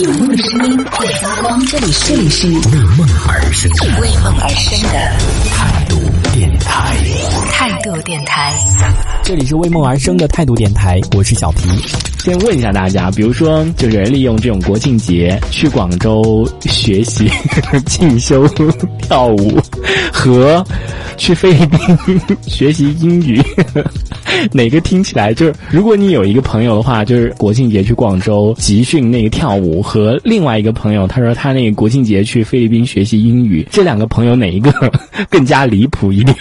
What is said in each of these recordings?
有梦的声音会发光，这里是这里是为梦而生，为梦而生的态度电台。态度电台。这里是为梦而生的态度电台，我是小皮。先问一下大家，比如说，就是利用这种国庆节去广州学习、进修、跳舞，和去菲律宾学习英语，哪个听起来就是？如果你有一个朋友的话，就是国庆节去广州集训那个跳舞，和另外一个朋友，他说他那个国庆节去菲律宾学习英语，这两个朋友哪一个 更加离谱一点？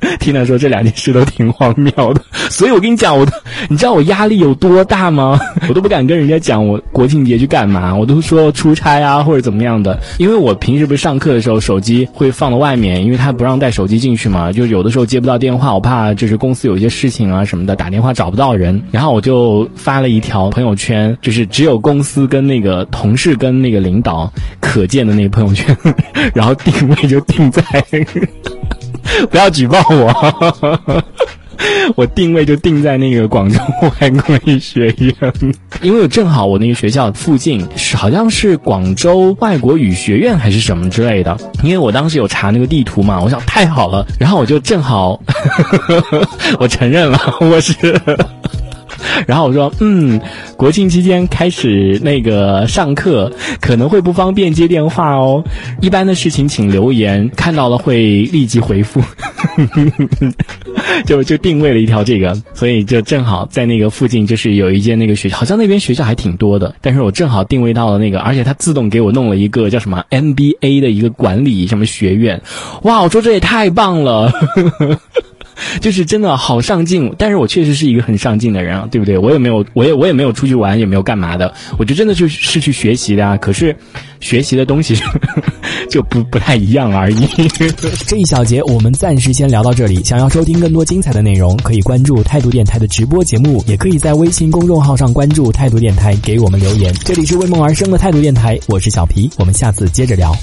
听他说这两件事都挺荒谬的，所以我跟你讲，我都，你知道我压力有多大吗？我都不敢跟人家讲我国庆节去干嘛，我都说出差啊或者怎么样的，因为我平时不是上课的时候手机会放到外面，因为他不让带手机进去嘛，就有的时候接不到电话，我怕就是公司有一些事情啊什么的，打电话找不到人，然后我就发了一条朋友圈，就是只有公司跟那个同事跟那个领导可见的那个朋友圈，然后定位就定在。不要举报我，我定位就定在那个广州外国语学院，因为我正好我那个学校附近是好像是广州外国语学院还是什么之类的，因为我当时有查那个地图嘛，我想太好了，然后我就正好，我承认了，我是。然后我说，嗯，国庆期间开始那个上课，可能会不方便接电话哦。一般的事情请留言，看到了会立即回复。就就定位了一条这个，所以就正好在那个附近，就是有一间那个学校，好像那边学校还挺多的。但是我正好定位到了那个，而且它自动给我弄了一个叫什么 MBA 的一个管理什么学院。哇，我说这也太棒了。就是真的好上进，但是我确实是一个很上进的人啊，对不对？我也没有，我也我也没有出去玩，也没有干嘛的，我就真的就是去学习的啊。可是，学习的东西 就不不太一样而已。这一小节我们暂时先聊到这里。想要收听更多精彩的内容，可以关注态度电台的直播节目，也可以在微信公众号上关注态度电台，给我们留言。这里是为梦而生的态度电台，我是小皮，我们下次接着聊。